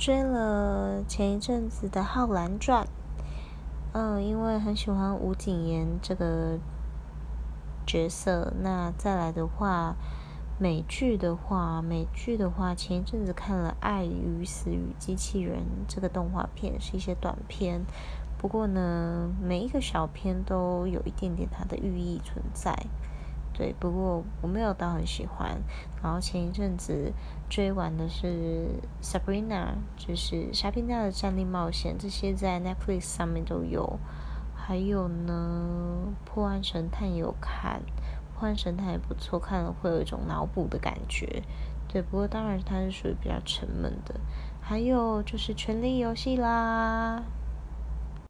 追了前一阵子的《浩然传》，嗯，因为很喜欢吴谨言这个角色。那再来的话，美剧的话，美剧的话，前一阵子看了《爱与死与机器人》这个动画片，是一些短片。不过呢，每一个小片都有一点点它的寓意存在。对，不过我没有到很喜欢。然后前一阵子追完的是 Sabrina，就是莎宾娜的战地冒险，这些在 Netflix 上面都有。还有呢，破案神探也有看，破案神探也不错，看了会有一种脑补的感觉。对，不过当然它是属于比较沉闷的。还有就是权力游戏啦。